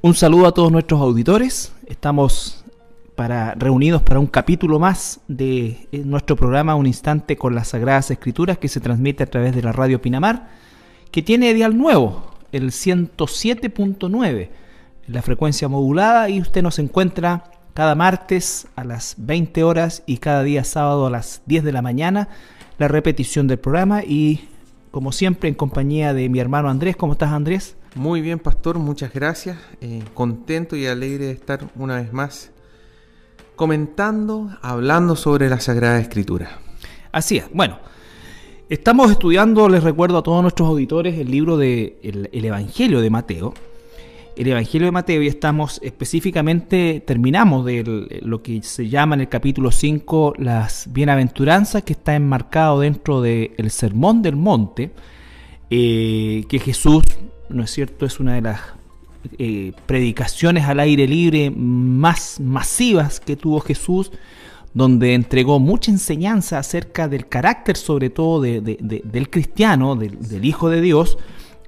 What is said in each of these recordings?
Un saludo a todos nuestros auditores. Estamos para, reunidos para un capítulo más de eh, nuestro programa Un Instante con las Sagradas Escrituras que se transmite a través de la radio Pinamar, que tiene dial nuevo, el 107.9, la frecuencia modulada y usted nos encuentra cada martes a las 20 horas y cada día sábado a las 10 de la mañana la repetición del programa y como siempre en compañía de mi hermano Andrés. ¿Cómo estás Andrés? Muy bien, pastor, muchas gracias. Eh, contento y alegre de estar una vez más comentando, hablando sobre la Sagrada Escritura. Así es. Bueno, estamos estudiando, les recuerdo a todos nuestros auditores, el libro de el, Evangelio de Mateo. El Evangelio de Mateo y estamos específicamente, terminamos de lo que se llama en el capítulo 5 las bienaventuranzas que está enmarcado dentro del Sermón del Monte, eh, que Jesús ¿no es cierto? Es una de las eh, predicaciones al aire libre más masivas que tuvo Jesús, donde entregó mucha enseñanza acerca del carácter, sobre todo del cristiano, del, Hijo de Dios,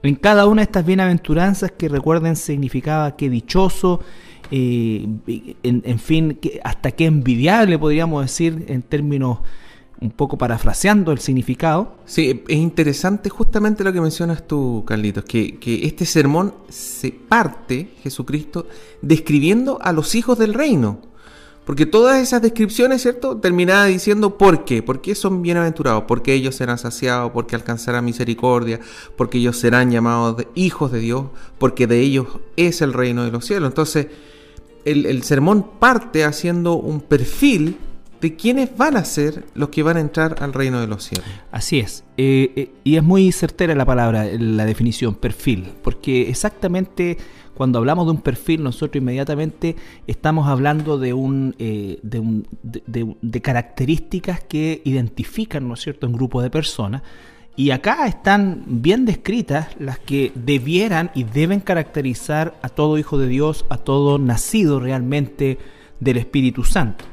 en cada una de estas bienaventuranzas que recuerden significaba que dichoso, eh, en, en, fin, que hasta que envidiable podríamos decir en términos un poco parafraseando el significado. Sí, es interesante justamente lo que mencionas tú, Carlitos, que, este sermón se parte, Jesucristo, describiendo a los hijos del reino. Porque todas esas descripciones, ¿cierto? Terminaba diciendo por qué, por qué son bienaventurados, porque ellos serán saciados, porque alcanzarán misericordia, porque ellos serán llamados hijos de Dios, porque de ellos es el reino de los cielos. Entonces, el sermón parte haciendo un perfil de quiénes van a ser los que van a entrar al reino de los cielos. Así es. Eh, eh, y es muy certera la palabra, la definición, perfil, porque exactamente cuando hablamos de un perfil, nosotros inmediatamente estamos hablando de, un, eh, de, características que identifican, ¿no es cierto?, un grupo de personas. Y acá están bien descritas las que debieran y deben caracterizar a todo hijo de Dios, a todo nacido realmente del Espíritu Santo.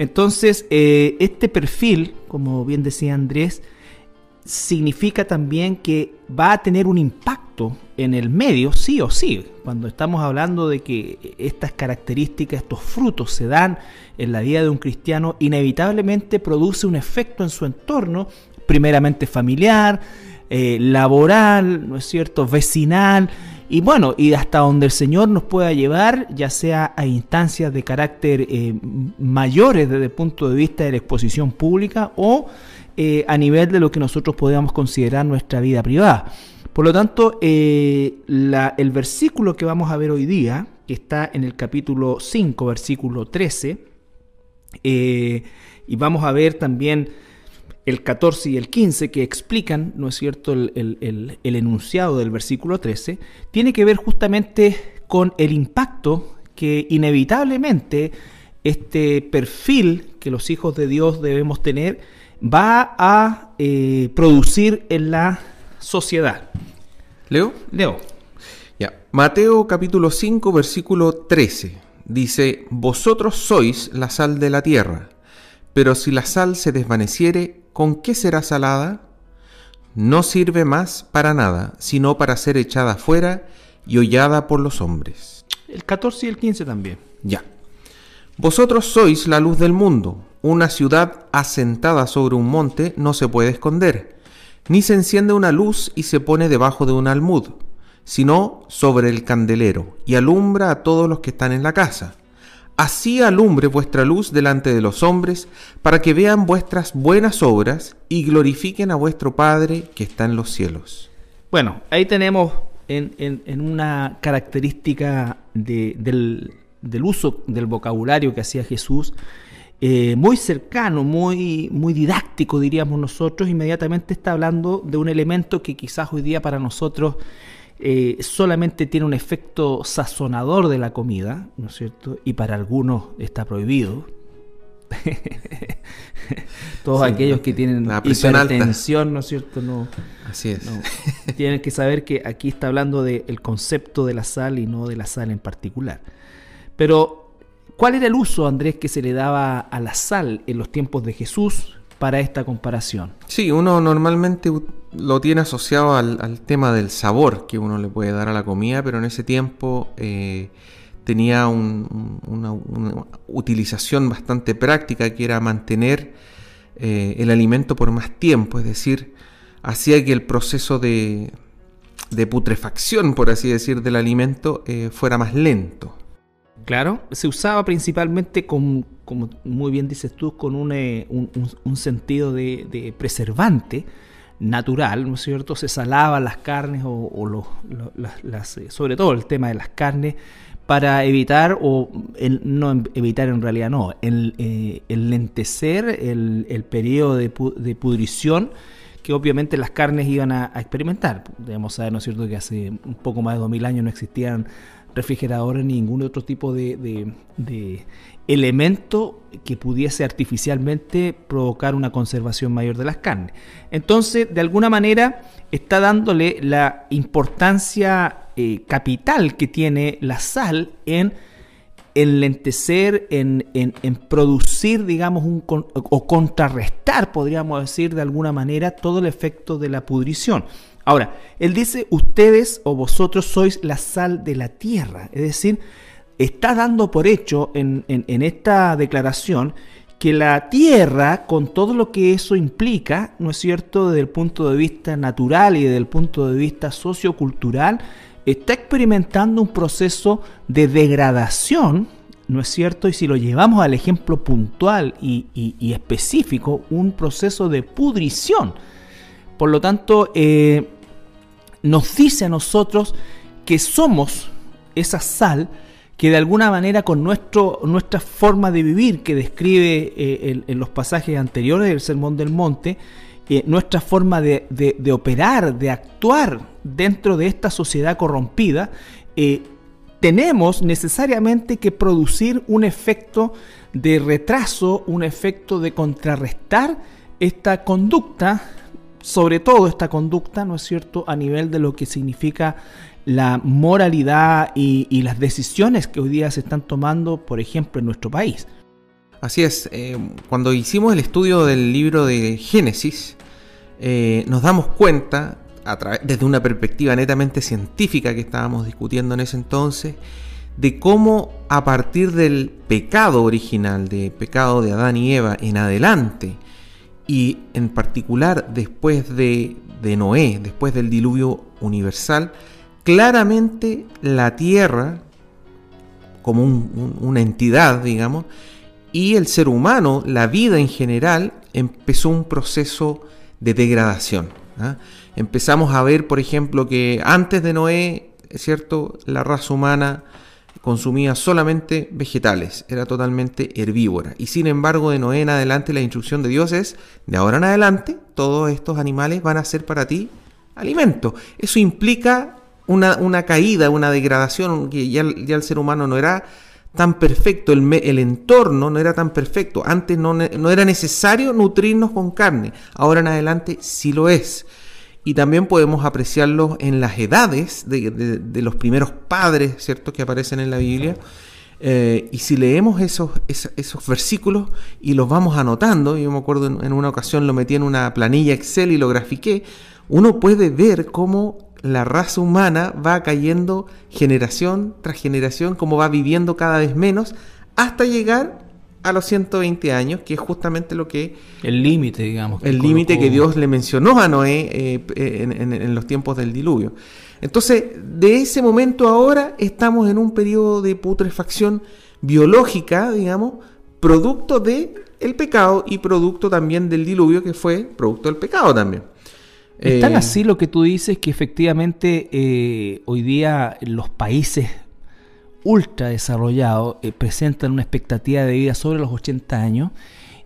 Entonces, eh, este perfil, como bien decía Andrés, significa también que va a tener un impacto en el medio, sí o sí. Cuando estamos hablando de que estas características, estos frutos se dan en la vida de un cristiano, inevitablemente produce un efecto en su entorno, primeramente familiar, eh, laboral, ¿no es cierto?, vecinal, y bueno, y hasta donde el Señor nos pueda llevar, ya sea a instancias de carácter eh, mayores desde el punto de vista de la exposición pública o eh, a nivel de lo que nosotros podamos considerar nuestra vida privada. Por lo tanto, eh, el versículo que vamos a ver hoy día, que está en el capítulo 5, versículo 13, y vamos a ver también el 14 y el 15 que explican, ¿no es cierto?, el, enunciado del versículo 13, tiene que ver justamente con el impacto que inevitablemente este perfil que los hijos de Dios debemos tener va a eh, producir en la sociedad. ¿Leo? Leo. Ya. Mateo capítulo 5, versículo 13. Dice, Vosotros sois la sal de la tierra, pero si la sal se desvaneciere, ¿con qué será salada? No sirve más para nada, sino para ser echada fuera y hollada por los hombres. El 14 y el 15 también. Ya. Vosotros sois la luz del mundo. Una ciudad asentada sobre un monte no se puede esconder, ni se enciende una luz y se pone debajo de un almud, sino sobre el candelero, y alumbra a todos los que están en la casa. Así alumbre vuestra luz delante de los hombres, para que vean vuestras buenas obras y glorifiquen a vuestro Padre que está en los cielos. Bueno, ahí tenemos en, una característica del, uso del vocabulario que hacía Jesús, eh, muy cercano, muy, muy didáctico, diríamos nosotros, inmediatamente está hablando de un elemento que quizás hoy día para nosotros eh, solamente tiene un efecto sazonador de la comida, ¿no es cierto? Y para algunos está prohibido. Todos aquellos que tienen hipertensión, ¿no es cierto? No, Así es. tienen que saber que aquí está hablando del concepto de la sal y no de la sal en particular. Pero, ¿cuál era el uso, Andrés, que se le daba a la sal en los tiempos de Jesús? Para esta comparación. Sí, uno normalmente lo tiene asociado al, tema del sabor que uno le puede dar a la comida, pero en ese tiempo eh, tenía una, utilización bastante práctica que era mantener eh, el alimento por más tiempo, es decir, hacía que el proceso de, putrefacción, por así decir, del alimento eh, fuera más lento. Claro, se usaba principalmente, con, como muy bien dices tú, con un, eh, sentido de, preservante natural, ¿no es cierto? Se salaban las carnes o, los, las, sobre todo el tema de las carnes para evitar, o no evitar en realidad no, el, eh, lentecer el, el, periodo de, de, pudrición que obviamente las carnes iban a, experimentar. Debemos saber, ¿no es cierto?, que hace un poco más de 2000 años no existían refrigeradores ni ningún otro tipo de, de, de elemento que pudiese artificialmente provocar una conservación mayor de las carnes. Entonces, de alguna manera, está dándole la importancia eh, capital que tiene la sal en enlentecer, en, en, producir, digamos, un, o contrarrestar, podríamos decir de alguna manera, todo el efecto de la pudrición. Ahora, él dice, ustedes o vosotros sois la sal de la tierra, es decir, está dando por hecho en, en esta declaración que la Tierra, con todo lo que eso implica, ¿no es cierto?, desde el punto de vista natural y desde el punto de vista sociocultural, está experimentando un proceso de degradación, ¿no es cierto? Y si lo llevamos al ejemplo puntual y, específico, un proceso de pudrición. Por lo tanto, eh, nos dice a nosotros que somos esa sal que de alguna manera con nuestro, nuestra forma de vivir que describe eh, en, los pasajes anteriores del Sermón del Monte, nuestra forma de, operar, de actuar dentro de esta sociedad corrompida, eh, tenemos necesariamente que producir un efecto de retraso, un efecto de contrarrestar esta conducta, sobre todo esta conducta, ¿no es cierto?, a nivel de lo que significa la moralidad y, las decisiones que hoy día se están tomando, por ejemplo, en nuestro país. Así es, eh, cuando hicimos el estudio del libro de Génesis, eh, nos damos cuenta, desde una perspectiva netamente científica que estábamos discutiendo en ese entonces, de cómo a partir del pecado original, del pecado de Adán y Eva en adelante, y en particular después de, de Noé, después del diluvio universal, claramente la Tierra, como una entidad, digamos, y el ser humano, la vida en general, empezó un proceso de degradación. ¿ah? Empezamos a ver, por ejemplo, que antes de Noé, cierto, la raza humana consumía solamente vegetales, era totalmente herbívora. Y sin embargo, de Noé en adelante, la instrucción de Dios es, de ahora en adelante, todos estos animales van a ser para ti alimento. Eso implica una, caída, una degradación, que ya, el ser humano no era tan perfecto, el, el, entorno no era tan perfecto. Antes no, no, era necesario nutrirnos con carne, ahora en adelante sí lo es. Y también podemos apreciarlo en las edades de, los primeros padres, ¿cierto?, que aparecen en la Biblia. Eh, y si leemos esos, esos, versículos y los vamos anotando, yo me acuerdo en una ocasión lo metí en una planilla Excel y lo grafiqué, uno puede ver cómo la raza humana va cayendo generación tras generación, como va viviendo cada vez menos, hasta llegar a los 120 años, que es justamente lo que... El límite, digamos. El límite que Dios le mencionó a Noé eh, en, en, los tiempos del diluvio. Entonces, de ese momento ahora estamos en un periodo de putrefacción biológica, digamos, producto de el pecado y producto también del diluvio, que fue producto del pecado también. Es tan eh, así lo que tú dices que efectivamente eh, hoy día los países ultra desarrollados eh, presentan una expectativa de vida sobre los 80 años,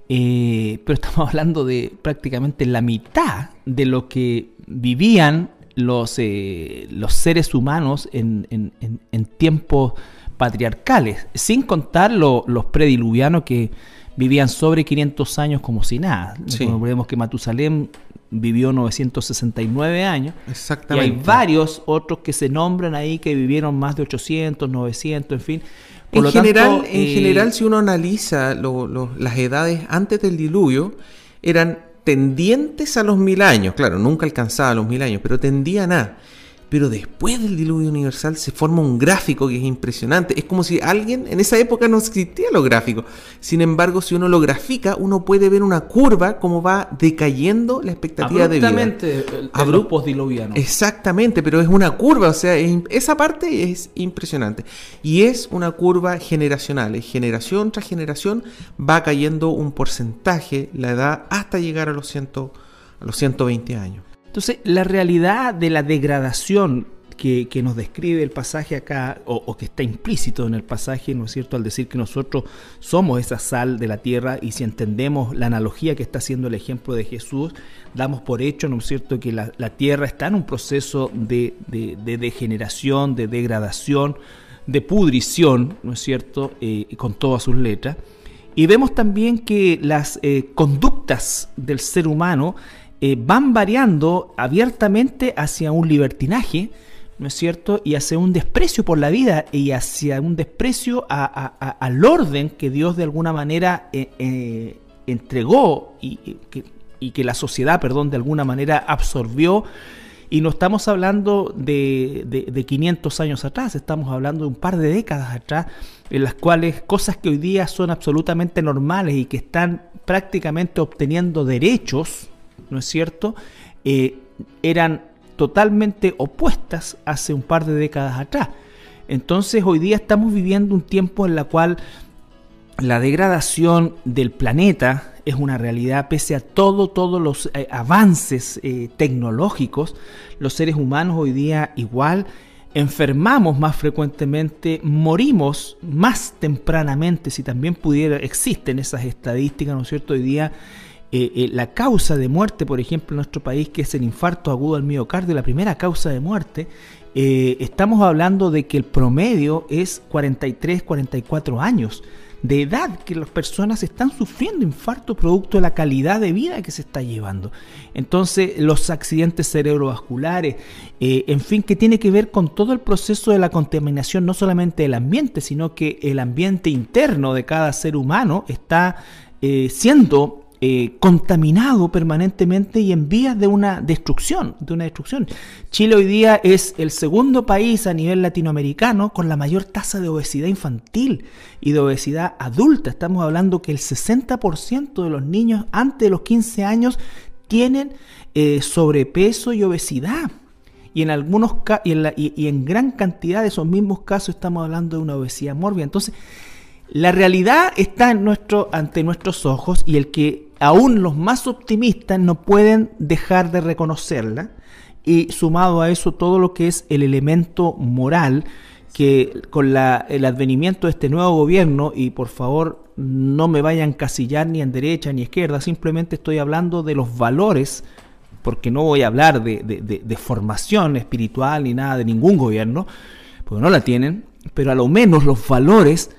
pero estamos hablando de prácticamente la mitad de lo que vivían los, los seres humanos en, en, tiempos patriarcales, sin contar los prediluvianos que vivían sobre 500 años como si nada. Recordemos que Matusalén vivió 969 años. Exactamente. Y hay varios otros que se nombran ahí que vivieron más de 800, 900, en fin. en, general, en eh, general, si uno analiza las edades antes del diluvio, eran tendientes a los mil años. Claro, nunca alcanzaba los mil años, pero tendían a. Pero después del diluvio universal se forma un gráfico que es impresionante. Es como si alguien, en esa época no existía los gráficos. Sin embargo, si uno lo grafica, uno puede ver una curva como va decayendo la expectativa de vida. Abruptos diluvianos. Exactamente, pero es una curva. O sea, esa parte es impresionante. Y es una curva generacional. Es generación tras generación va cayendo un porcentaje la edad hasta llegar a los, ciento, a los 120 años. Entonces, la realidad de la degradación que, nos describe el pasaje acá, o, que está implícito en el pasaje, ¿no es cierto?, al decir que nosotros somos esa sal de la tierra y si entendemos la analogía que está haciendo el ejemplo de Jesús, damos por hecho, ¿no es cierto?, que la, tierra está en un proceso de, degeneración, de degradación, de pudrición, ¿no es cierto?, eh, con todas sus letras. Y vemos también que las eh, conductas del ser humano eh, van variando abiertamente hacia un libertinaje, ¿no es cierto? Y hacia un desprecio por la vida y hacia un desprecio al orden que Dios de alguna manera eh, eh, entregó y, que, la sociedad, perdón, de alguna manera absorbió. Y no estamos hablando de, de, 500 años atrás, estamos hablando de un par de décadas atrás, en las cuales cosas que hoy día son absolutamente normales y que están prácticamente obteniendo derechos, ¿no es cierto?, eh, eran totalmente opuestas hace un par de décadas atrás. Entonces hoy día estamos viviendo un tiempo en la cual la degradación del planeta es una realidad pese a todo, todos los eh, avances eh, tecnológicos. Los seres humanos hoy día igual enfermamos más frecuentemente, morimos más tempranamente, si también pudiera, existen esas estadísticas, ¿no es cierto? Hoy día eh, eh, la causa de muerte, por ejemplo, en nuestro país, que es el infarto agudo al miocardio, la primera causa de muerte, eh, estamos hablando de que el promedio es 43, 44 años de edad que las personas están sufriendo infarto producto de la calidad de vida que se está llevando. Entonces, los accidentes cerebrovasculares, en fin, que tiene que ver con todo el proceso de la contaminación, no solamente del ambiente, sino que el ambiente interno de cada ser humano está siendo eh, contaminado permanentemente y en vías de una destrucción, de una destrucción. Chile hoy día es el segundo país a nivel latinoamericano con la mayor tasa de obesidad infantil y de obesidad adulta. Estamos hablando que el 60% de los niños antes de los 15 años tienen eh, sobrepeso y obesidad. Y en algunos y en, y en gran cantidad de esos mismos casos estamos hablando de una obesidad mórbida. Entonces, la realidad está ante nuestros ojos y el que aún los más optimistas no pueden dejar de reconocerla. Y sumado a eso todo lo que es el elemento moral que con la, el advenimiento de este nuevo gobierno, y por favor no me vayan a casillar ni en derecha ni izquierda, simplemente estoy hablando de los valores, porque no voy a hablar de, de formación espiritual ni nada de ningún gobierno, porque no la tienen, pero a lo menos los valores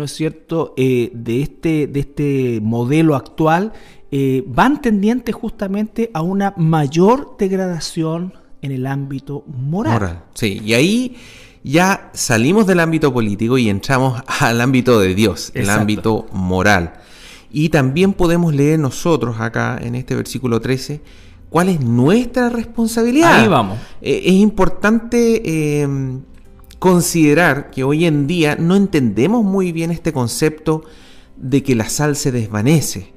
¿no es cierto?, eh, de, este, de este modelo actual, eh, van tendientes justamente a una mayor degradación en el ámbito moral. moral. Sí, y ahí ya salimos del ámbito político y entramos al ámbito de Dios, el ámbito moral. Y también podemos leer nosotros acá en este versículo 13 cuál es nuestra responsabilidad. Ahí vamos. Eh, es importante considerar que hoy en día no entendemos muy bien este concepto de que la sal se desvanece.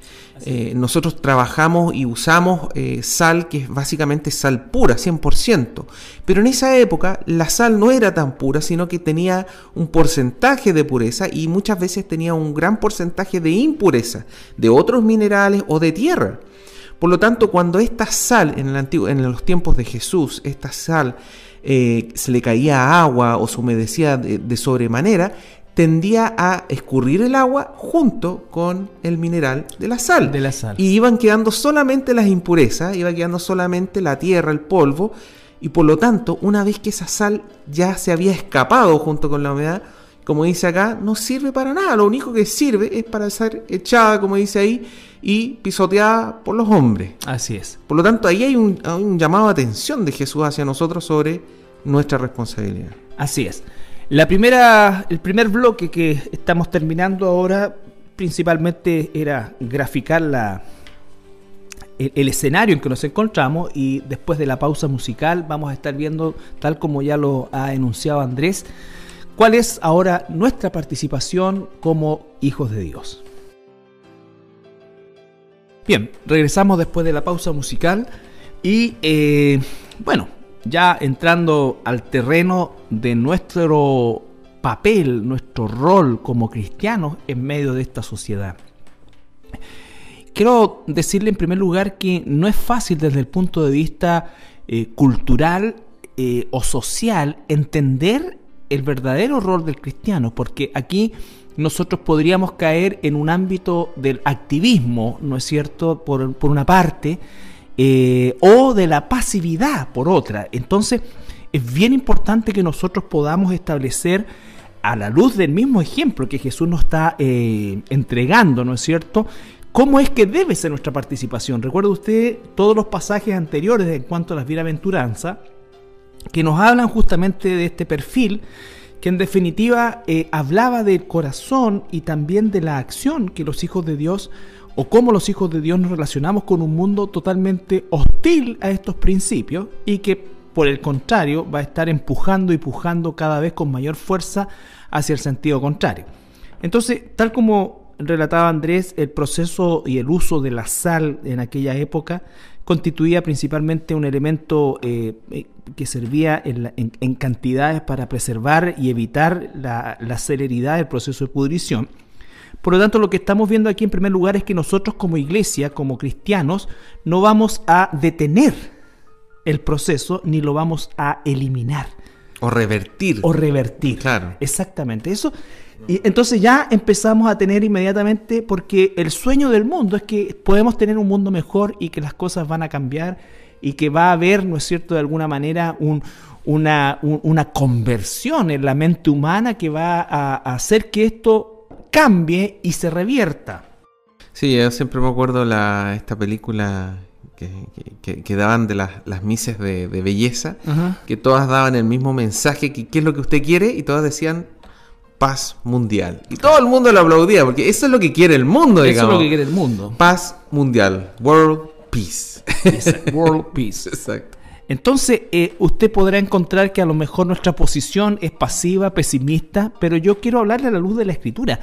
Eh, nosotros trabajamos y usamos eh, sal que es básicamente sal pura, 100%. Pero en esa época la sal no era tan pura, sino que tenía un porcentaje de pureza y muchas veces tenía un gran porcentaje de impureza, de otros minerales o de tierra. Por lo tanto, cuando esta sal en, el antiguo, en los tiempos de Jesús, esta sal eh, se le caía agua o se humedecía de, sobremanera, tendía a escurrir el agua junto con el mineral de la sal. De la sal. Y iban quedando solamente las impurezas, iba quedando solamente la tierra, el polvo, y por lo tanto, una vez que esa sal ya se había escapado junto con la humedad, como dice acá, no sirve para nada. Lo único que sirve es para ser echada, como dice ahí, y pisoteada por los hombres. Así es. Por lo tanto, ahí hay un, llamado de atención de Jesús hacia nosotros sobre nuestra responsabilidad. Así es. La primera, el primer bloque que estamos terminando ahora principalmente era graficar la, el, escenario en que nos encontramos y después de la pausa musical vamos a estar viendo, tal como ya lo ha enunciado Andrés, cuál es ahora nuestra participación como hijos de Dios. Bien, regresamos después de la pausa musical y eh, bueno, ya entrando al terreno de nuestro papel, nuestro rol como cristianos en medio de esta sociedad. Quiero decirle en primer lugar que no es fácil desde el punto de vista eh, cultural eh, o social entender el verdadero rol del cristiano, porque aquí nosotros podríamos caer en un ámbito del activismo, ¿no es cierto?, por, por una parte, eh, o de la pasividad por otra. Entonces, es bien importante que nosotros podamos establecer a la luz del mismo ejemplo que Jesús nos está eh, entregando, ¿no es cierto? ¿Cómo es que debe ser nuestra participación? Recuerda usted todos los pasajes anteriores en cuanto a las bienaventuranzas que nos hablan justamente de este perfil que en definitiva eh, hablaba del corazón y también de la acción que los hijos de Dios o cómo los hijos de Dios nos relacionamos con un mundo totalmente hostil a estos principios y que por el contrario va a estar empujando y pujando cada vez con mayor fuerza hacia el sentido contrario. Entonces, tal como relataba Andrés, el proceso y el uso de la sal en aquella época constituía principalmente un elemento eh, eh, que servía en, cantidades para preservar y evitar la, la celeridad del proceso de pudrición por lo tanto, lo que estamos viendo aquí en primer lugar es que nosotros como iglesia, como cristianos, no vamos a detener el proceso ni lo vamos a eliminar. O revertir. O revertir. Claro. Exactamente. Eso. Y entonces ya empezamos a tener inmediatamente, porque el sueño del mundo es que podemos tener un mundo mejor y que las cosas van a cambiar y que va a haber, ¿no es cierto?, de alguna manera una, una conversión en la mente humana que va a hacer que esto cambie y se revierta. Sí, yo siempre me acuerdo la, esta película que, daban de las, las mises de, belleza, que todas daban el mismo mensaje, que qué es lo que usted quiere, y todas decían paz mundial. Y todo el mundo lo aplaudía, porque eso es lo que quiere el mundo, digamos. Eso es lo que quiere el mundo. Paz mundial, world peace. world peace. Exacto. Entonces, eh, usted podrá encontrar que a lo mejor nuestra posición es pasiva, pesimista, pero yo quiero hablarle a la luz de la escritura.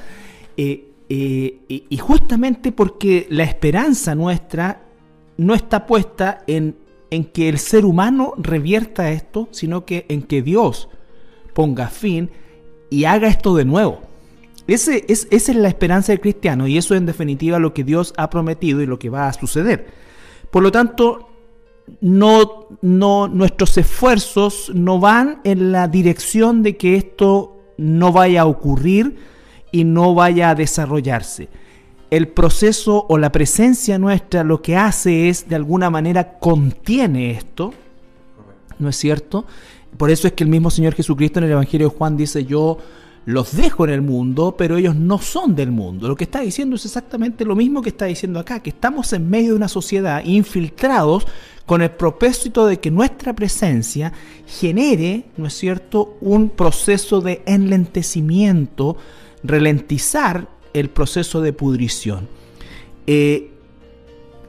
Eh, eh, y justamente porque la esperanza nuestra no está puesta en, en, que el ser humano revierta esto, sino que en que Dios ponga fin y haga esto de nuevo. Es, esa es la esperanza del cristiano y eso es en definitiva lo que Dios ha prometido y lo que va a suceder. Por lo tanto, no, no, nuestros esfuerzos no van en la dirección de que esto no vaya a ocurrir y no vaya a desarrollarse. El proceso o la presencia nuestra lo que hace es de alguna manera contiene esto, ¿no es cierto? Por eso es que el mismo Señor Jesucristo en el Evangelio de Juan dice, yo los dejo en el mundo, pero ellos no son del mundo. Lo que está diciendo es exactamente lo mismo que está diciendo acá, que estamos en medio de una sociedad infiltrados con el propósito de que nuestra presencia genere, ¿no es cierto?, un proceso de enlentecimiento, ralentizar el proceso de pudrición. Eh,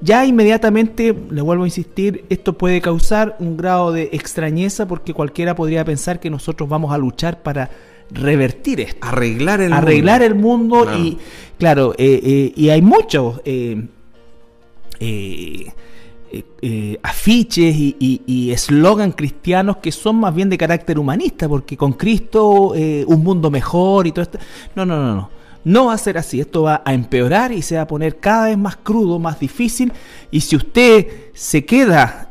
ya inmediatamente, le vuelvo a insistir, esto puede causar un grado de extrañeza porque cualquiera podría pensar que nosotros vamos a luchar para revertir esto. Arreglar el Arreglar mundo. el mundo y, claro, eh, eh, y hay muchos eh, afiches y eslogan cristianos que son más bien de carácter humanista, porque con Cristo un mundo mejor y todo esto. No, no, no, no. No va a ser así, esto va a empeorar y se va a poner cada vez más crudo, más difícil. Y si usted se queda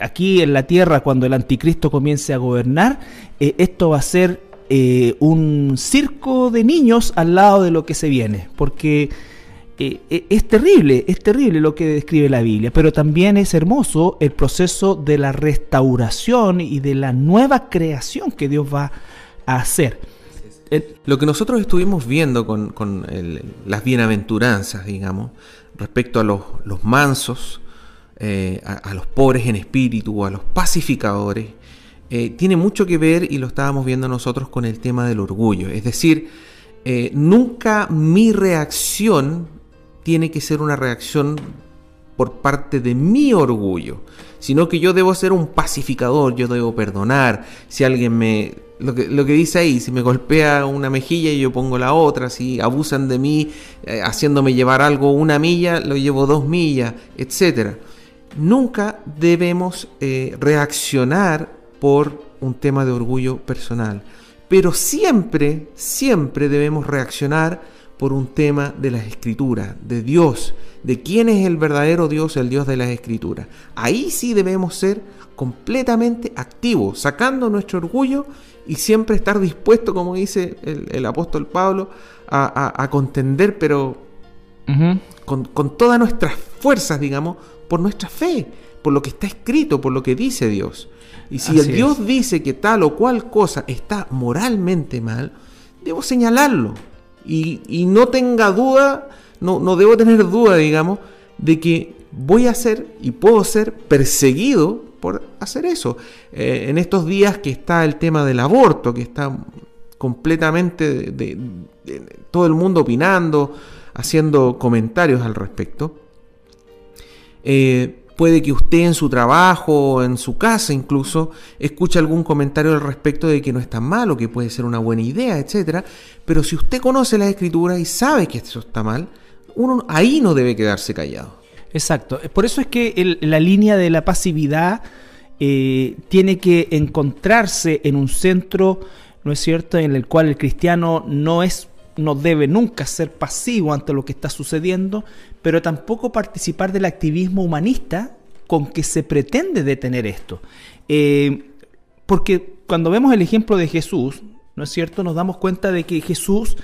aquí en la tierra cuando el anticristo comience a gobernar, esto va a ser eh, un circo de niños al lado de lo que se viene, porque eh, eh, es terrible, es terrible lo que describe la Biblia, pero también es hermoso el proceso de la restauración y de la nueva creación que Dios va a hacer. Lo que nosotros estuvimos viendo con, las bienaventuranzas, digamos, respecto a los, mansos, a, a, los pobres en espíritu, a los pacificadores, eh, tiene mucho que ver, y lo estábamos viendo nosotros, con el tema del orgullo. Es decir, eh, nunca mi reacción tiene que ser una reacción por parte de mi orgullo, sino que yo debo ser un pacificador, yo debo perdonar. Si alguien me... Lo que, dice ahí, si me golpea una mejilla y yo pongo la otra, si abusan de mí eh, haciéndome llevar algo una milla, lo llevo dos millas, etc. Nunca debemos eh, reaccionar por un tema de orgullo personal, pero siempre, siempre debemos reaccionar por un tema de las escrituras, de Dios, de quién es el verdadero Dios, el Dios de las escrituras. Ahí sí debemos ser completamente activos, sacando nuestro orgullo y siempre estar dispuesto, como dice el, apóstol Pablo, a, contender, pero con, con todas nuestras fuerzas, digamos, por nuestra fe, por lo que está escrito, por lo que dice Dios. Y si el Dios dice que tal o cual cosa está moralmente mal, debo señalarlo. Y, no tenga duda, no, no debo tener duda, digamos, de que voy a ser y puedo ser perseguido por hacer eso. Eh, en estos días que está el tema del aborto, que está completamente todo el mundo opinando, haciendo comentarios al respecto. Eh, Puede que usted en su trabajo, en su casa incluso, escuche algún comentario al respecto de que no es tan malo, que puede ser una buena idea, etc. Pero si usted conoce la escritura y sabe que eso está mal, uno ahí no debe quedarse callado. Exacto. Por eso es que la línea de la pasividad eh, tiene que encontrarse en un centro, ¿no es cierto?, en el cual el cristiano no es no debe nunca ser pasivo ante lo que está sucediendo, pero tampoco participar del activismo humanista con que se pretende detener esto. Eh, porque cuando vemos el ejemplo de Jesús, ¿no es cierto? Nos damos cuenta de que Jesús,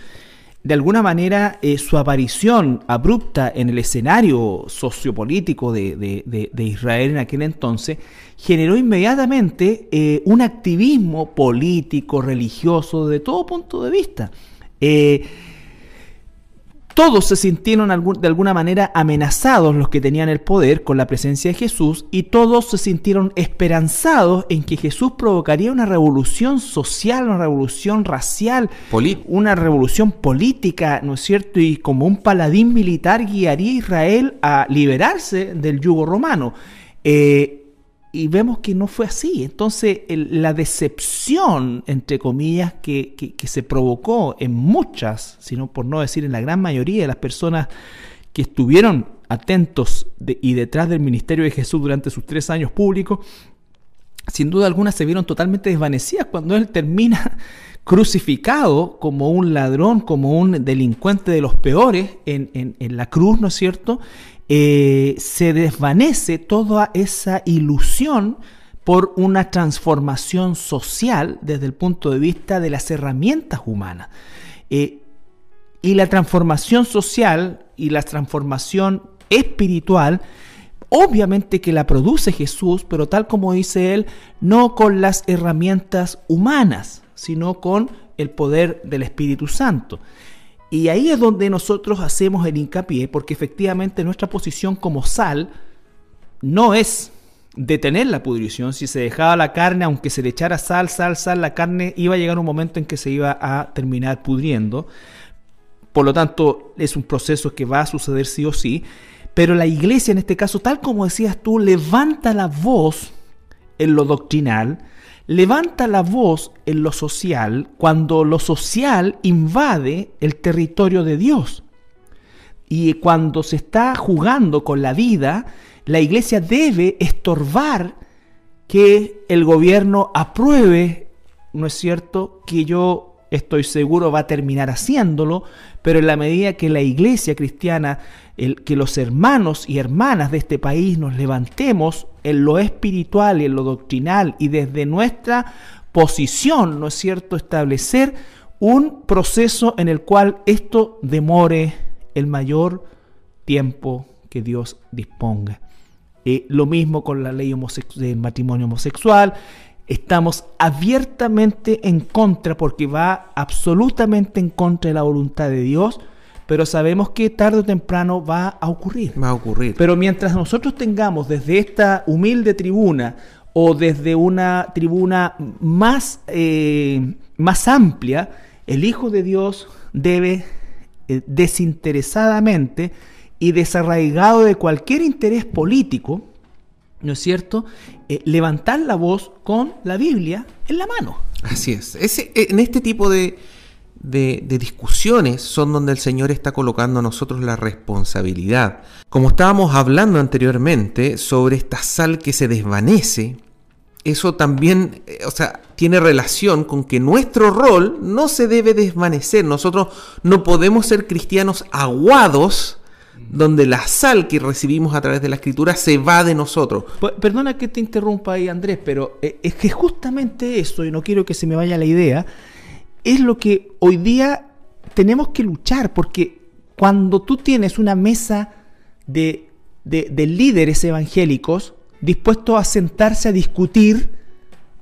de alguna manera, eh, su aparición abrupta en el escenario sociopolítico de, Israel en aquel entonces, generó inmediatamente eh, un activismo político, religioso, de todo punto de vista. Eh, todos se sintieron de alguna manera amenazados los que tenían el poder con la presencia de Jesús y todos se sintieron esperanzados en que Jesús provocaría una revolución social, una revolución racial, una revolución política, ¿no es cierto? Y como un paladín militar guiaría a Israel a liberarse del yugo romano. Eh, y vemos que no fue así. Entonces, la decepción, entre comillas, que, se provocó en muchas, sino por no decir en la gran mayoría de las personas que estuvieron atentos y detrás del ministerio de Jesús durante sus tres años públicos, sin duda alguna se vieron totalmente desvanecidas cuando él termina crucificado como un ladrón, como un delincuente de los peores en, en la cruz, ¿no es cierto? Eh, se desvanece toda esa ilusión por una transformación social desde el punto de vista de las herramientas humanas. Eh, y la transformación social y la transformación espiritual, obviamente que la produce Jesús, pero tal como dice él, no con las herramientas humanas, sino con el poder del Espíritu Santo. Y ahí es donde nosotros hacemos el hincapié, porque efectivamente nuestra posición como sal no es detener la pudrición. Si se dejaba la carne, aunque se le echara sal, sal, sal, la carne iba a llegar un momento en que se iba a terminar pudriendo. Por lo tanto, es un proceso que va a suceder sí o sí. Pero la iglesia en este caso, tal como decías tú, levanta la voz en lo doctrinal, levanta la voz en lo social cuando lo social invade el territorio de Dios. Y cuando se está jugando con la vida, la iglesia debe estorbar que el gobierno apruebe, ¿no es cierto?, que yo estoy seguro va a terminar haciéndolo, pero en la medida que la iglesia cristiana, el, que los hermanos y hermanas de este país nos levantemos en lo espiritual y en lo doctrinal y desde nuestra posición, ¿no es cierto?, establecer un proceso en el cual esto demore el mayor tiempo que Dios disponga. Eh, lo mismo con la ley de matrimonio homosexual, estamos abiertamente en contra porque va absolutamente en contra de la voluntad de Dios, pero sabemos que tarde o temprano va a ocurrir. Va a ocurrir. Pero mientras nosotros tengamos desde esta humilde tribuna o desde una tribuna más, eh, más amplia, el Hijo de Dios debe eh, desinteresadamente y desarraigado de cualquier interés político, ¿no es cierto?, eh, levantar la voz con la Biblia en la mano. Así es. Ese, en este tipo de, de, discusiones son donde el Señor está colocando a nosotros la responsabilidad. Como estábamos hablando anteriormente sobre esta sal que se desvanece, eso también, eh, o sea, tiene relación con que nuestro rol no se debe desvanecer. Nosotros no podemos ser cristianos aguados donde la sal que recibimos a través de la escritura se va de nosotros. Perdona que te interrumpa ahí, Andrés, pero eh, es que justamente eso, y no quiero que se me vaya la idea, es lo que hoy día tenemos que luchar, porque cuando tú tienes una mesa de, de, líderes evangélicos dispuestos a sentarse a discutir,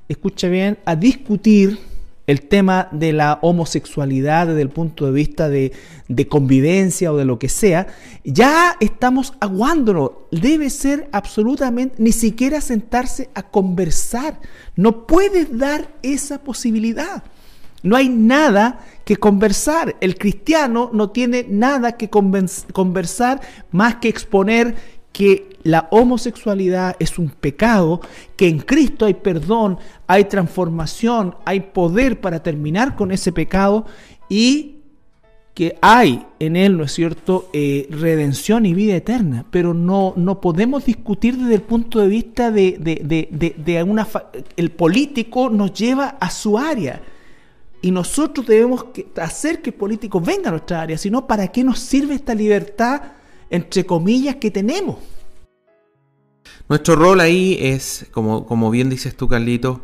escucha bien, a discutir el tema de la homosexualidad desde el punto de vista de, de, convivencia o de lo que sea, ya estamos aguándolo. Debe ser absolutamente, ni siquiera sentarse a conversar. No puedes dar esa posibilidad. No hay nada que conversar. El cristiano no tiene nada que conversar más que exponer que la homosexualidad es un pecado, que en Cristo hay perdón, hay transformación, hay poder para terminar con ese pecado y que hay en él, ¿no es cierto?, eh, redención y vida eterna, pero no, no podemos discutir desde el punto de vista de, de, de una... El político nos lleva a su área y nosotros debemos hacer que el político venga a nuestra área, sino ¿para qué nos sirve esta libertad, entre comillas, que tenemos? Nuestro rol ahí es, como, como bien dices tú, Carlito,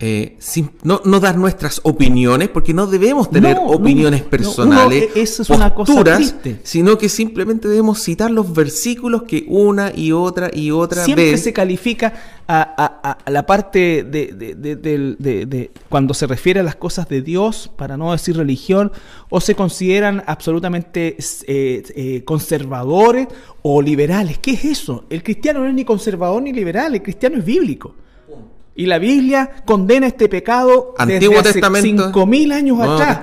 eh, no, no, dar nuestras opiniones, porque no debemos tener opiniones personales, e-, eso es una cosa sino que simplemente debemos citar los versículos que una y otra y otra Siempre se califica a, la parte de, cuando se refiere a las cosas de Dios, para no decir religión, o se consideran absolutamente eh, eh, conservadores o liberales. ¿Qué es eso? El cristiano no es ni conservador ni liberal, el cristiano es bíblico. Y la Biblia condena este pecado Antiguo desde Testamento, hace 5000 años atrás.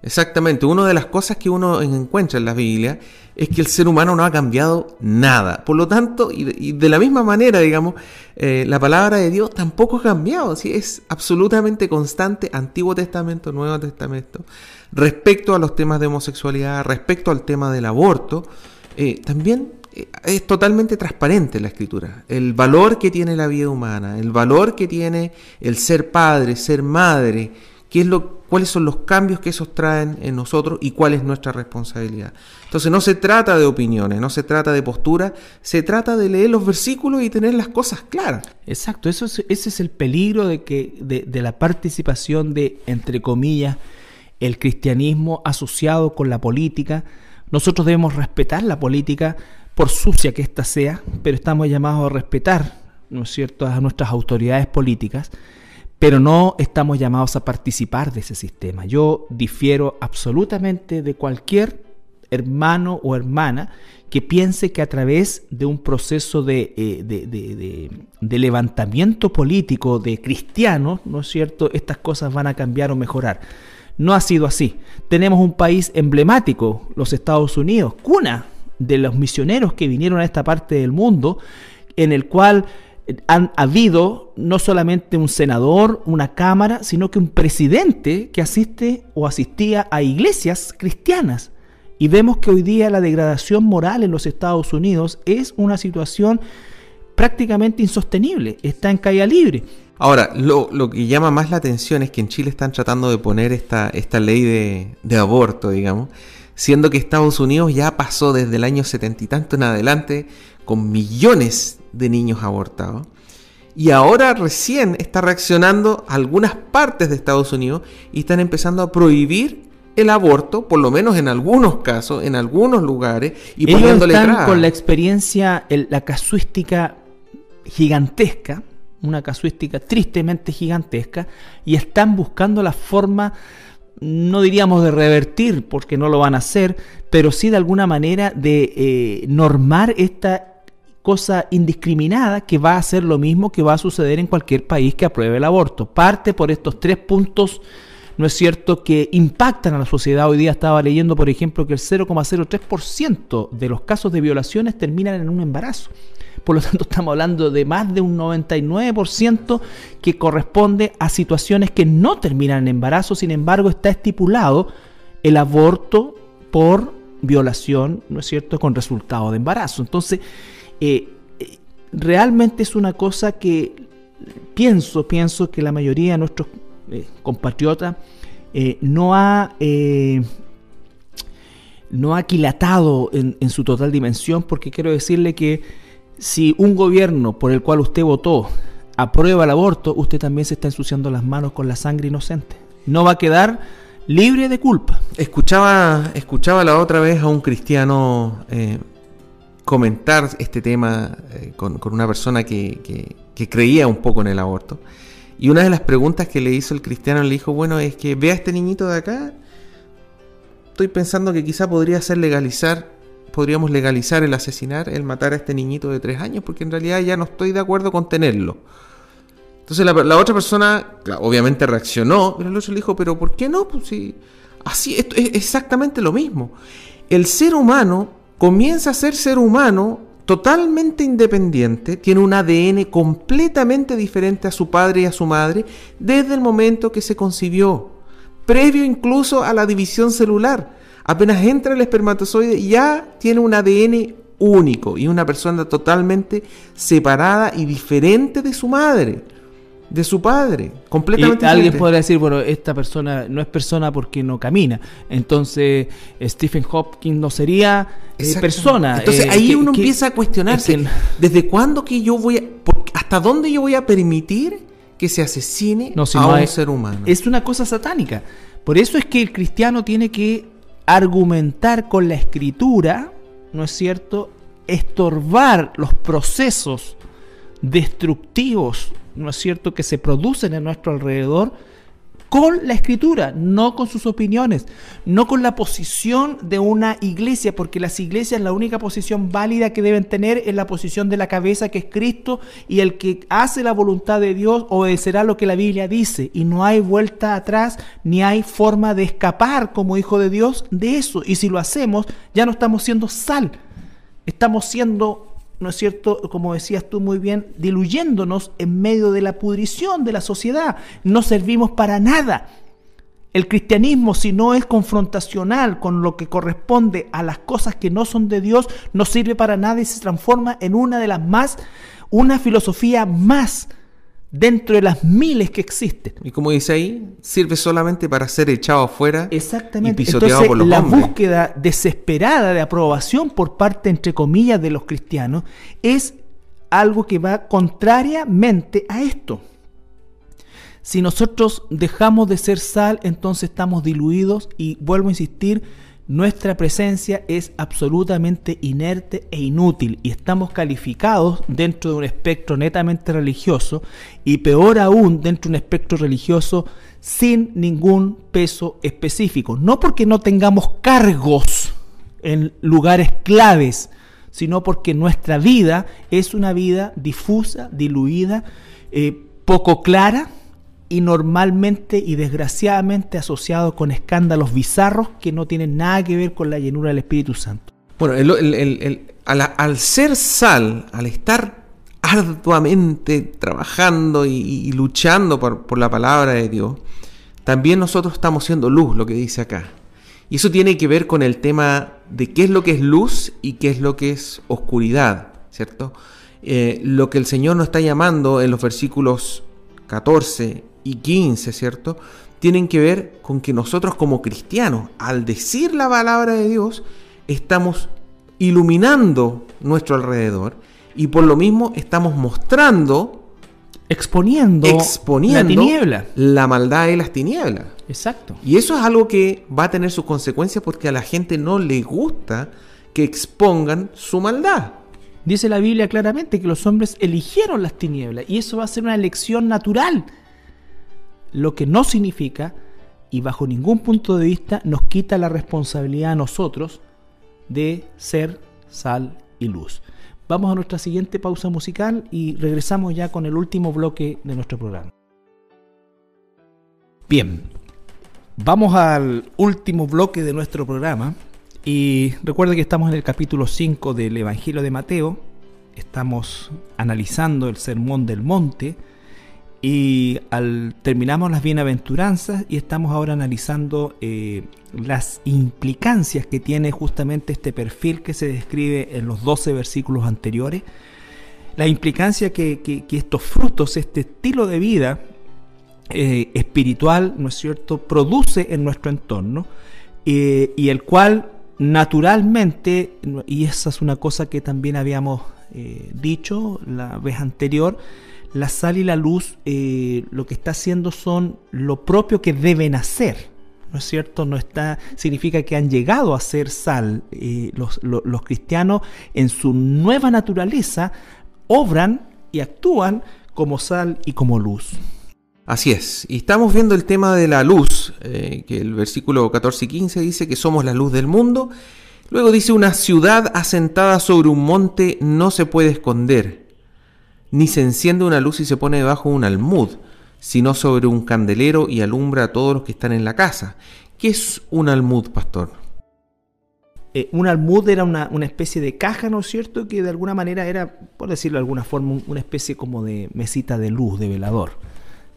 Exactamente, una de las cosas que uno encuentra en la Biblia es que el ser humano no ha cambiado nada. Por lo tanto, y de, la misma manera, digamos, eh, la palabra de Dios tampoco ha cambiado. ¿sí? Es absolutamente constante, Antiguo Testamento, Nuevo Testamento, respecto a los temas de homosexualidad, respecto al tema del aborto. Eh, también es totalmente transparente la escritura. El valor que tiene la vida humana, el valor que tiene el ser padre, ser madre, qué es lo, cuáles son los cambios que esos traen en nosotros y cuál es nuestra responsabilidad. Entonces no se trata de opiniones, no se trata de postura, se trata de leer los versículos y tener las cosas claras. Exacto, eso ese es el peligro de, que, de, de la participación de, entre comillas, el cristianismo asociado con la política. Nosotros debemos respetar la política, por sucia que ésta sea, pero estamos llamados a respetar, ¿no es cierto?, a nuestras autoridades políticas, pero no estamos llamados a participar de ese sistema. Yo difiero absolutamente de cualquier hermano o hermana que piense que a través de un proceso de, eh, de, levantamiento político de cristianos, ¿no es cierto?, estas cosas van a cambiar o mejorar. No ha sido así. Tenemos un país emblemático, los Estados Unidos, cuna de los misioneros que vinieron a esta parte del mundo, en el cual han habido no solamente un senador, una cámara, sino que un presidente que asiste o asistía a iglesias cristianas. Y vemos que hoy día la degradación moral en los Estados Unidos es una situación prácticamente insostenible, está en caída libre. Ahora, lo, que llama más la atención es que en Chile están tratando de poner esta, esta ley de, de aborto, digamos, siendo que Estados Unidos ya pasó desde el año setenta y tanto en adelante con millones de niños abortados. Y ahora recién está reaccionando algunas partes de Estados Unidos y están empezando a prohibir el aborto, por lo menos en algunos casos, en algunos lugares, y Ellos poniéndole están con la experiencia, la casuística gigantesca, una casuística tristemente gigantesca, y están buscando la forma no diríamos de revertir, porque no lo van a hacer, pero sí de alguna manera de eh, normar esta cosa indiscriminada que va a ser lo mismo que va a suceder en cualquier país que apruebe el aborto. Parte por estos tres puntos ¿no es cierto?, que impactan a la sociedad. Hoy día estaba leyendo, por ejemplo, que el 0,03% de los casos de violaciones terminan en un embarazo. Por lo tanto, estamos hablando de más de un 99% que corresponde a situaciones que no terminan en embarazo. Sin embargo, está estipulado el aborto por violación, ¿no es cierto?, con resultado de embarazo. Entonces, eh, eh, realmente es una cosa que pienso, pienso que la mayoría de nuestros eh, compatriotas no ha no ha aquilatado en, su total dimensión, porque quiero decirle que si un gobierno por el cual usted votó aprueba el aborto, usted también se está ensuciando las manos con la sangre inocente. No va a quedar libre de culpa. Escuchaba, escuchaba la otra vez a un cristiano eh, comentar este tema eh, con, una persona que, creía un poco en el aborto. Y una de las preguntas que le hizo el cristiano le dijo, bueno, es que vea a este niñito de acá, estoy pensando que quizá podría ser legalizar podríamos legalizar el asesinar, el matar a este niñito de tres años, porque en realidad ya no estoy de acuerdo con tenerlo. Entonces la, otra persona, obviamente reaccionó, pero el otro le dijo, pero ¿por qué no? Pues si así esto es exactamente lo mismo. El ser humano comienza a ser ser humano totalmente independiente, tiene un ADN completamente diferente a su padre y a su madre desde el momento que se concibió, previo incluso a la división celular. Apenas entra el espermatozoide ya tiene un ADN único y una persona totalmente separada y diferente de su madre, de su padre, completamente. Y alguien podría decir, bueno, esta persona no es persona porque no camina, entonces Stephen Hopkins no sería eh, persona. Entonces eh, ahí uno empieza a cuestionarse, ¿desde cuándo que yo voy a, hasta dónde yo voy a permitir que se asesine a un ser humano? Es una cosa satánica. Por eso es que el cristiano tiene que argumentar con la escritura, ¿no es cierto? Estorbar los procesos destructivos, ¿no es cierto?, que se producen en nuestro alrededor con la escritura, no con sus opiniones, no con la posición de una iglesia, porque las iglesias la única posición válida que deben tener es la posición de la cabeza que es Cristo y el que hace la voluntad de Dios obedecerá lo que la Biblia dice y no hay vuelta atrás ni hay forma de escapar como hijo de Dios de eso y si lo hacemos ya no estamos siendo sal, estamos siendo ¿no es cierto? Como decías tú muy bien, diluyéndonos en medio de la pudrición de la sociedad. No servimos para nada. El cristianismo, si no es confrontacional con lo que corresponde a las cosas que no son de Dios, no sirve para nada y se transforma en una de las más, una filosofía más dentro de las miles que existen. Y como dice ahí, sirve solamente para ser echado afuera Exactamente. y pisoteado por los la búsqueda desesperada de aprobación por parte, entre comillas, de los cristianos es algo que va contrariamente a esto. Si nosotros dejamos de ser sal, entonces estamos diluidos y vuelvo a insistir, nuestra presencia es absolutamente inerte e inútil y estamos calificados dentro de un espectro netamente religioso y peor aún dentro de un espectro religioso sin ningún peso específico. No porque no tengamos cargos en lugares claves, sino porque nuestra vida es una vida difusa, diluida, eh, poco clara, y normalmente y desgraciadamente asociado con escándalos bizarros que no tienen nada que ver con la llenura del Espíritu Santo. Bueno, al, ser sal, al estar arduamente trabajando y, luchando por, la palabra de Dios, también nosotros estamos siendo luz, lo que dice acá. Y eso tiene que ver con el tema de qué es lo que es luz y qué es lo que es oscuridad, ¿cierto? Eh, lo que el Señor nos está llamando en los versículos 14 y 15, ¿cierto? Tienen que ver con que nosotros como cristianos, al decir la palabra de Dios, estamos iluminando nuestro alrededor y por lo mismo estamos mostrando, exponiendo, exponiendo la tiniebla, la maldad y las tinieblas. Exacto. Y eso es algo que va a tener sus consecuencias porque a la gente no le gusta que expongan su maldad. Dice la Biblia claramente que los hombres eligieron las tinieblas y eso va a ser una elección natural lo que no significa y bajo ningún punto de vista nos quita la responsabilidad a nosotros de ser sal y luz. Vamos a nuestra siguiente pausa musical y regresamos ya con el último bloque de nuestro programa. Bien, Vamos al último bloque de nuestro programa y recuerde que estamos en el capítulo 5 del Evangelio de Mateo, estamos analizando el Sermón del Monte y al, terminamos las bienaventuranzas y estamos ahora analizando eh, las implicancias que tiene justamente este perfil que se describe en los 12 versículos anteriores, la implicancia que, estos frutos, este estilo de vida, eh, espiritual, ¿no es cierto?, produce en nuestro entorno eh, y el cual naturalmente, y esa es una cosa que también habíamos dicho la vez anterior, la sal y la luz lo que está haciendo son lo propio que deben hacer. ¿No es cierto? No está, significa que han llegado a ser sal. los, los cristianos en su nueva naturaleza obran y actúan como sal y como luz. Así es, y estamos viendo el tema de la luz, eh, que el versículo 14 y 15 dice que somos la luz del mundo. Luego dice, una ciudad asentada sobre un monte no se puede esconder, ni se enciende una luz y se pone debajo de un almud, sino sobre un candelero y alumbra a todos los que están en la casa. ¿Qué es un almud, pastor? Eh, un almud era una, una, especie de caja, ¿no es cierto? Que de alguna manera era, por decirlo de alguna forma, una especie como de mesita de luz, de velador.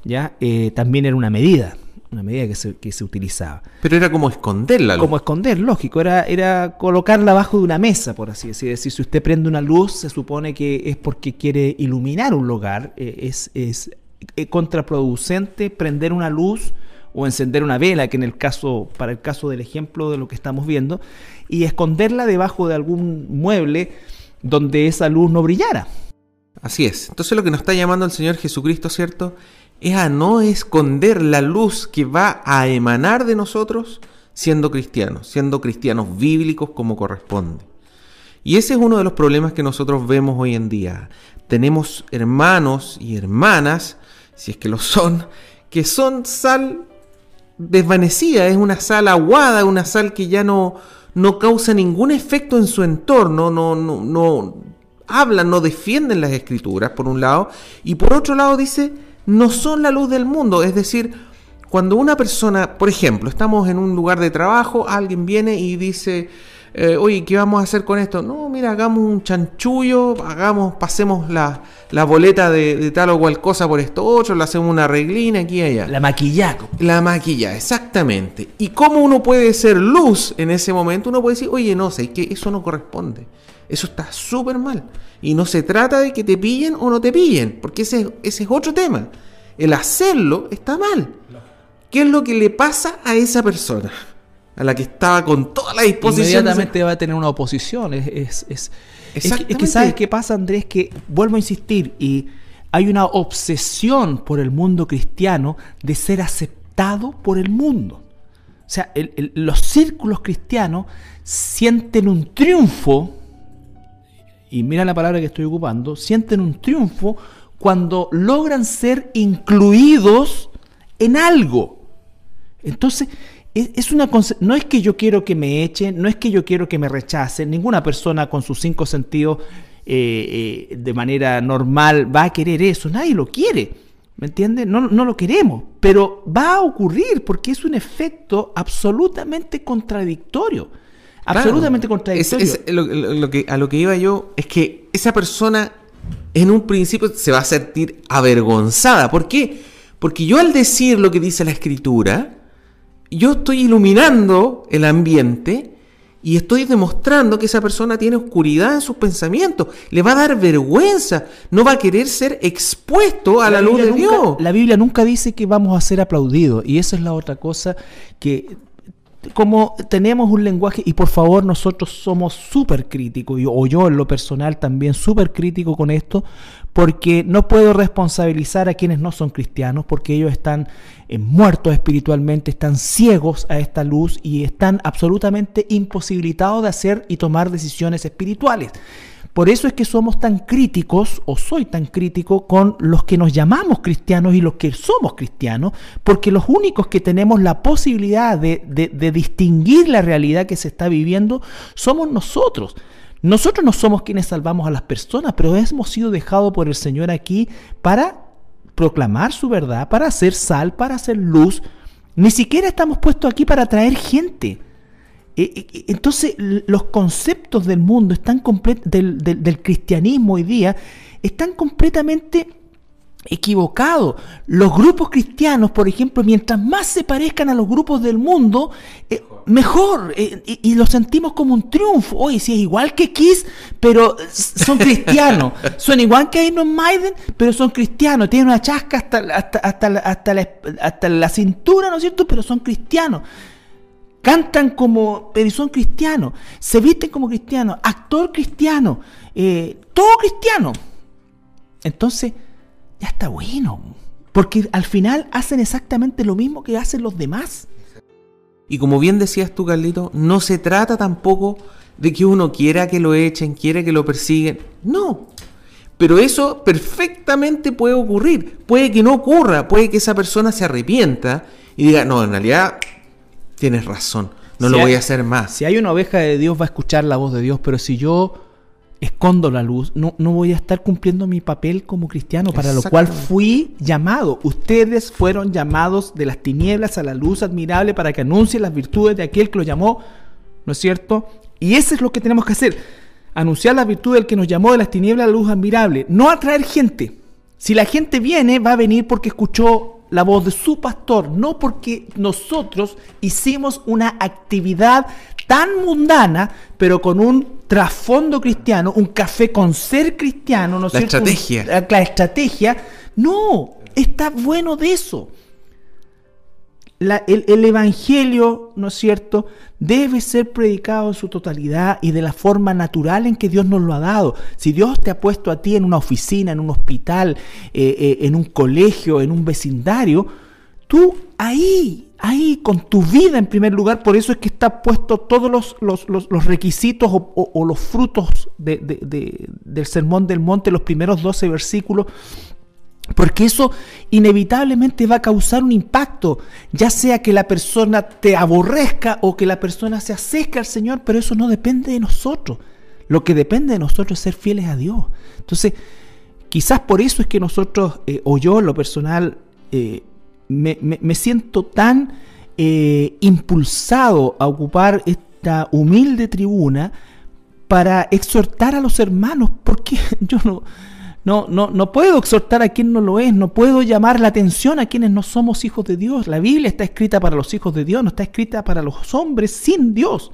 ¿ya? Eh, también era una medida, una medida que se, que se utilizaba. Pero era como esconderla. Como esconder, lógico, era, era colocarla abajo de una mesa, por así decir. Es decir, si usted prende una luz, se supone que es porque quiere iluminar un lugar, eh, es, es eh, contraproducente prender una luz o encender una vela, que en el caso, para el caso del ejemplo de lo que estamos viendo, y esconderla debajo de algún mueble donde esa luz no brillara. Así es. Entonces lo que nos está llamando el Señor Jesucristo, ¿cierto? Es a no esconder la luz que va a emanar de nosotros siendo cristianos, siendo cristianos bíblicos como corresponde. Y ese es uno de los problemas que nosotros vemos hoy en día. Tenemos hermanos y hermanas, si es que lo son, que son sal desvanecida, es una sal aguada, una sal que ya no, no causa ningún efecto en su entorno, no, no, no hablan, no defienden las escrituras, por un lado, y por otro lado dice, no son la luz del mundo. Es decir, cuando una persona, por ejemplo, estamos en un lugar de trabajo, alguien viene y dice, eh, oye, ¿qué vamos a hacer con esto? No, mira, hagamos un chanchullo, hagamos, pasemos la, boleta de, tal o cual cosa por esto otro, le hacemos una reglina aquí y allá. La maquillaco. La maquilla, exactamente. ¿Y cómo uno puede ser luz en ese momento? Uno puede decir, oye, no sé, que eso no corresponde. Eso está súper mal. Y no se trata de que te pillen o no te pillen, porque ese, ese es otro tema. El hacerlo está mal. ¿Qué es lo que le pasa a esa persona? A la que estaba con toda la disposición. Inmediatamente va a tener una oposición. Es, es, es, es, que, ¿sabes qué pasa, Andrés? Que vuelvo a insistir, y hay una obsesión por el mundo cristiano de ser aceptado por el mundo. O sea, los círculos cristianos sienten un triunfo y mira la palabra que estoy ocupando, sienten un triunfo cuando logran ser incluidos en algo. Entonces, es una no es que yo quiero que me echen, no es que yo quiero que me rechacen, ninguna persona con sus cinco sentidos eh, eh, de manera normal va a querer eso, nadie lo quiere, ¿me entiendes? No, no lo queremos, pero va a ocurrir porque es un efecto absolutamente contradictorio. Absolutamente contradictorio. lo, que, a lo que iba yo es que esa persona en un principio se va a sentir avergonzada. ¿Por qué? Porque yo al decir lo que dice la escritura, yo estoy iluminando el ambiente y estoy demostrando que esa persona tiene oscuridad en sus pensamientos. Le va a dar vergüenza. No va a querer ser expuesto a la, luz de Dios. La Biblia nunca dice que vamos a ser aplaudidos. Y esa es la otra cosa que como tenemos un lenguaje, y por favor nosotros somos súper críticos, o yo en lo personal también súper crítico con esto, porque no puedo responsabilizar a quienes no son cristianos, porque ellos están eh, muertos espiritualmente, están ciegos a esta luz y están absolutamente imposibilitados de hacer y tomar decisiones espirituales. Por eso es que somos tan críticos, o soy tan crítico, con los que nos llamamos cristianos y los que somos cristianos, porque los únicos que tenemos la posibilidad de, distinguir la realidad que se está viviendo somos nosotros. Nosotros no somos quienes salvamos a las personas, pero hemos sido dejados por el Señor aquí para proclamar su verdad, para hacer sal, para hacer luz, Ni siquiera estamos puestos aquí para atraer gente. Eh, eh, entonces, los conceptos del mundo están del, del, cristianismo hoy día están completamente equivocados. Los grupos cristianos, por ejemplo, mientras más se parezcan a los grupos del mundo, eh, mejor. y, lo sentimos como un triunfo. Oye, si es igual que Kiss, pero son cristianos. son igual que Iron Maiden, pero son cristianos. Tienen una chasca hasta, hasta, hasta, hasta, la, hasta la cintura, ¿no es cierto? Pero son cristianos cantan como, pero son cristianos, se visten como cristianos, actor cristiano, eh, todo cristiano. Entonces, ya está bueno, porque al final hacen exactamente lo mismo que hacen los demás. Y como bien decías tú, Carlito, no se trata tampoco de que uno quiera que lo echen, quiera que lo persiguen. No. Pero eso perfectamente puede ocurrir. Puede que no ocurra, puede que esa persona se arrepienta y diga, no, en realidad tienes razón, no lo voy a hacer más. Si hay una oveja de Dios va a escuchar la voz de Dios, pero si yo escondo la luz, no, no voy a estar cumpliendo mi papel como cristiano, para lo cual fui llamado. Ustedes fueron llamados de las tinieblas a la luz admirable para que anuncien las virtudes de aquel que lo llamó, ¿no es cierto? Y eso es lo que tenemos que hacer, anunciar las virtudes del que nos llamó de las tinieblas a la luz admirable, no atraer gente. Si la gente viene, va a venir porque escuchó la voz de su pastor, no porque nosotros hicimos una actividad tan mundana, pero con un trasfondo cristiano, un café con ser cristiano, ¿no la estrategia. la estrategia. No, está bueno de eso el, Evangelio, ¿no es cierto?, debe ser predicado en su totalidad y de la forma natural en que Dios nos lo ha dado. Si Dios te ha puesto a ti en una oficina, en un hospital, eh, eh, en un colegio, en un vecindario, tú ahí, ahí, con tu vida en primer lugar, por eso es que está puesto todos los, los, requisitos o, los frutos del Sermón del Monte, los primeros 12 versículos, porque eso inevitablemente va a causar un impacto, ya sea que la persona te aborrezca o que la persona se acerque al Señor, pero eso no depende de nosotros. Lo que depende de nosotros es ser fieles a Dios. Entonces, quizás por eso es que nosotros, eh, o yo lo personal, eh, me, siento tan eh, impulsado a ocupar esta humilde tribuna para exhortar a los hermanos, porque yo no no, no, no puedo exhortar a quien no lo es, no puedo llamar la atención a quienes no somos hijos de Dios. La Biblia está escrita para los hijos de Dios, no está escrita para los hombres sin Dios.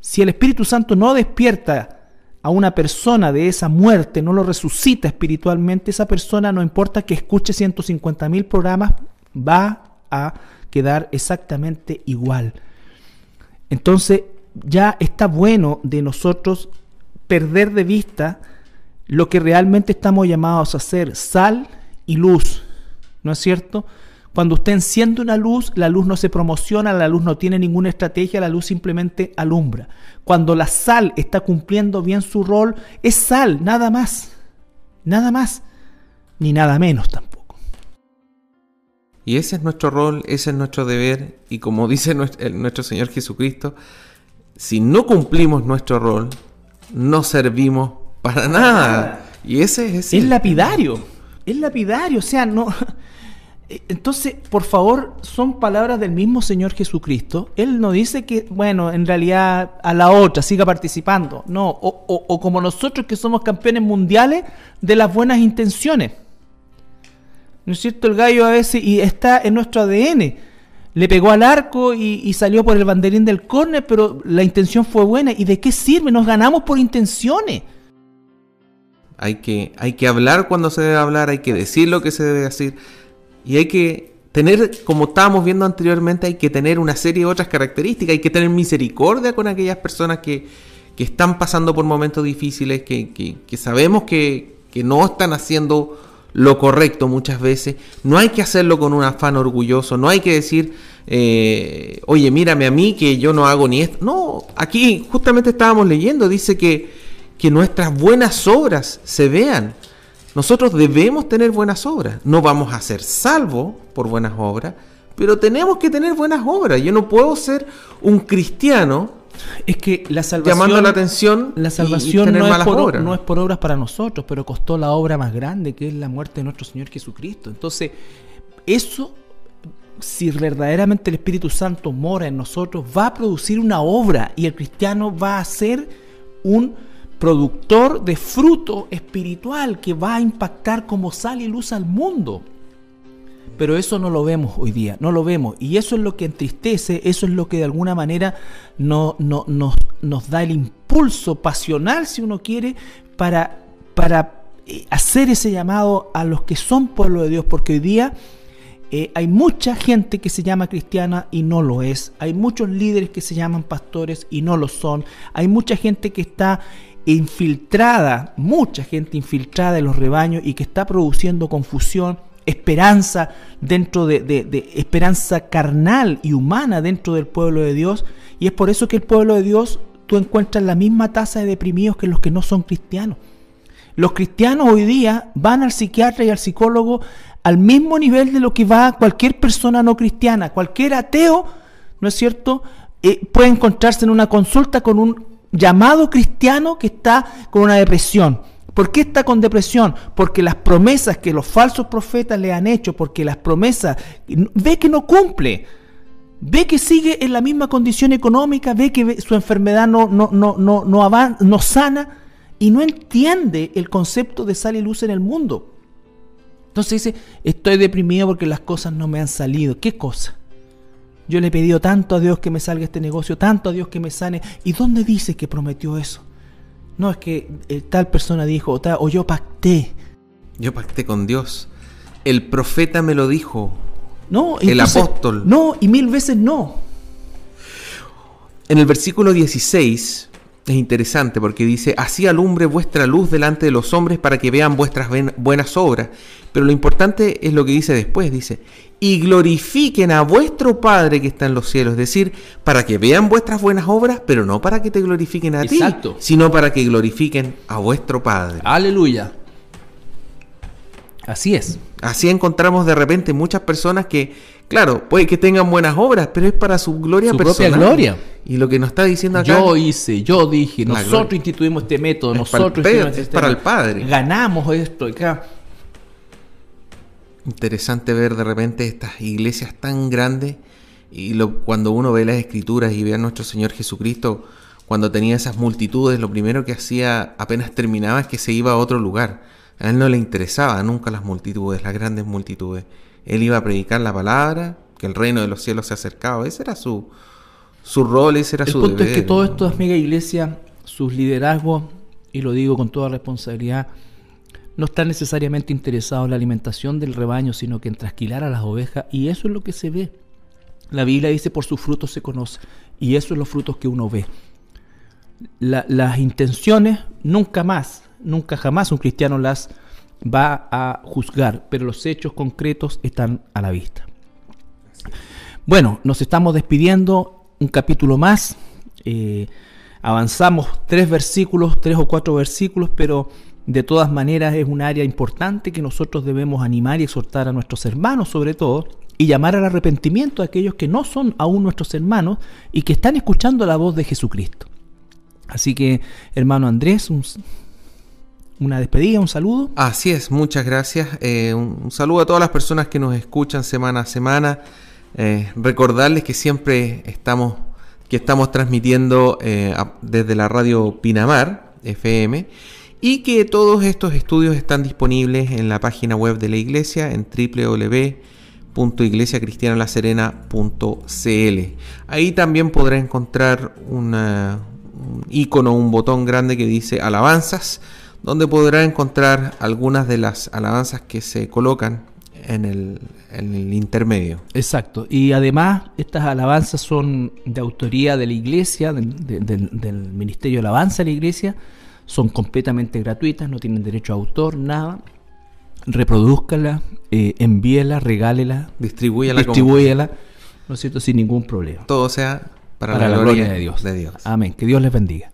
Si el Espíritu Santo no despierta a una persona de esa muerte, no lo resucita espiritualmente, esa persona, no importa que escuche 150 mil programas, va a quedar exactamente igual. Entonces, ya está bueno de nosotros perder de vista lo que realmente estamos llamados a hacer, sal y luz, ¿no es cierto? Cuando usted enciende una luz, la luz no se promociona, la luz no tiene ninguna estrategia, la luz simplemente alumbra. Cuando la sal está cumpliendo bien su rol, es sal, nada más, nada más, ni nada menos tampoco. Y ese es nuestro rol, ese es nuestro deber, y como dice nuestro Señor Jesucristo, si no cumplimos nuestro rol, no servimos para nada. Y ese es... Es lapidario. Es lapidario. O sea, no... Entonces, por favor, son palabras del mismo Señor Jesucristo. Él no dice que, bueno, en realidad a la otra siga participando. No, o, o, como nosotros que somos campeones mundiales de las buenas intenciones. ¿No es cierto? El gallo a veces y está en nuestro ADN. Le pegó al arco y, y salió por el banderín del córner, pero la intención fue buena. ¿Y de qué sirve? Nos ganamos por intenciones. Hay que, hay que hablar cuando se debe hablar, hay que decir lo que se debe decir. Y hay que tener, como estábamos viendo anteriormente, hay que tener una serie de otras características. Hay que tener misericordia con aquellas personas que, que están pasando por momentos difíciles, que, que, sabemos que, que no están haciendo lo correcto muchas veces. No hay que hacerlo con un afán orgulloso, no hay que decir, eh, oye, mírame a mí que yo no hago ni esto. No, aquí justamente estábamos leyendo, dice que que nuestras buenas obras se vean. Nosotros debemos tener buenas obras. No vamos a ser salvos por buenas obras, pero tenemos que tener buenas obras. Yo no puedo ser un cristiano es que la salvación, llamando la atención, la salvación no, es por, no es por obras para nosotros, pero costó la obra más grande que es la muerte de nuestro Señor Jesucristo. Entonces, eso si verdaderamente el Espíritu Santo mora en nosotros, va a producir una obra y el cristiano va a ser un productor de fruto espiritual que va a impactar como sal y luz al mundo. Pero eso no lo vemos hoy día, no lo vemos. Y eso es lo que entristece, eso es lo que de alguna manera no, no, nos, nos da el impulso pasional, si uno quiere, para, para eh, hacer ese llamado a los que son pueblo de Dios, porque hoy día eh, hay mucha gente que se llama cristiana y no lo es. Hay muchos líderes que se llaman pastores y no lo son. Hay mucha gente que está infiltrada, mucha gente infiltrada en los rebaños y que está produciendo confusión, esperanza dentro de, de, esperanza carnal y humana dentro del pueblo de Dios. Y es por eso que el pueblo de Dios tú encuentras la misma tasa de deprimidos que los que no son cristianos. Los cristianos hoy día van al psiquiatra y al psicólogo al mismo nivel de lo que va cualquier persona no cristiana, cualquier ateo, ¿no es cierto? Eh, puede encontrarse en una consulta con un llamado cristiano que está con una depresión. ¿Por qué está con depresión? Porque las promesas que los falsos profetas le han hecho, porque las promesas ve que no cumple, ve que sigue en la misma condición económica, ve que su enfermedad no, no, no, no, no, no sana y no entiende el concepto de sal y luz en el mundo. Entonces dice, estoy deprimido porque las cosas no me han salido. ¿Qué cosa? Yo le he pedido tanto a Dios que me salga este negocio, tanto a Dios que me sane. ¿Y dónde dice que prometió eso? No, es que eh, tal persona dijo, o, o yo pacté. Yo pacté con Dios. El profeta me lo dijo. No, el apóstol. No, y mil veces no. En el versículo 16 es interesante porque dice, así alumbre vuestra luz delante de los hombres para que vean vuestras buenas obras. Pero lo importante es lo que dice después, dice, y glorifiquen a vuestro Padre que está en los cielos. Es decir, para que vean vuestras buenas obras, pero no para que te glorifiquen a ti, sino para que glorifiquen a vuestro Padre. Aleluya. Así es. Así encontramos de repente muchas personas que, claro, puede que tengan buenas obras, pero es para su gloria su personal. propia gloria. Y lo que nos está diciendo acá. Yo hice, yo dije, nosotros instituimos este método, nosotros para el, es para el Padre. Ganamos esto acá. Interesante ver de repente estas iglesias tan grandes y lo, cuando uno ve las escrituras y ve a nuestro Señor Jesucristo, cuando tenía esas multitudes, lo primero que hacía apenas terminaba es que se iba a otro lugar. A él no le interesaba nunca las multitudes, las grandes multitudes. Él iba a predicar la palabra, que el reino de los cielos se acercaba. Ese era su, su rol, ese era su deber. El punto es que todas estas mega iglesias, sus liderazgos, y lo digo con toda responsabilidad, no están necesariamente interesados en la alimentación del rebaño, sino que en trasquilar a las ovejas, y eso es lo que se ve. La Biblia dice, por sus frutos se conoce, y eso es los frutos que uno ve. las intenciones nunca más nunca jamás un cristiano las va a juzgar, pero los hechos concretos están a la vista. Bueno, nos estamos despidiendo, un capítulo más, eh, avanzamos tres versículos, tres o cuatro versículos, pero de todas maneras es un área importante que nosotros debemos animar y exhortar a nuestros hermanos sobre todo, y llamar al arrepentimiento a aquellos que no son aún nuestros hermanos y que están escuchando la voz de Jesucristo. Así que, hermano Andrés, un una despedida, un saludo. Así es, muchas gracias. Eh, un, saludo a todas las personas que nos escuchan semana a semana. Eh, recordarles que siempre estamos, que estamos transmitiendo eh, desde la radio Pinamar FM y que todos estos estudios están disponibles en la página web de la iglesia en www.iglesiacristianalaserena.cl. Ahí también podrá encontrar un icono, un botón grande que dice alabanzas donde podrá encontrar algunas de las alabanzas que se colocan en el, intermedio. Exacto. Y además estas alabanzas son de autoría de la iglesia, del Ministerio de Alabanza de la iglesia, son completamente gratuitas, no tienen derecho a autor, nada. Reproduzcala, eh, envíela, regálela, distribúyela, distribúyela ¿no es cierto? Sin ningún problema. Todo sea para, la, gloria, de Dios. Amén. Que Dios les bendiga.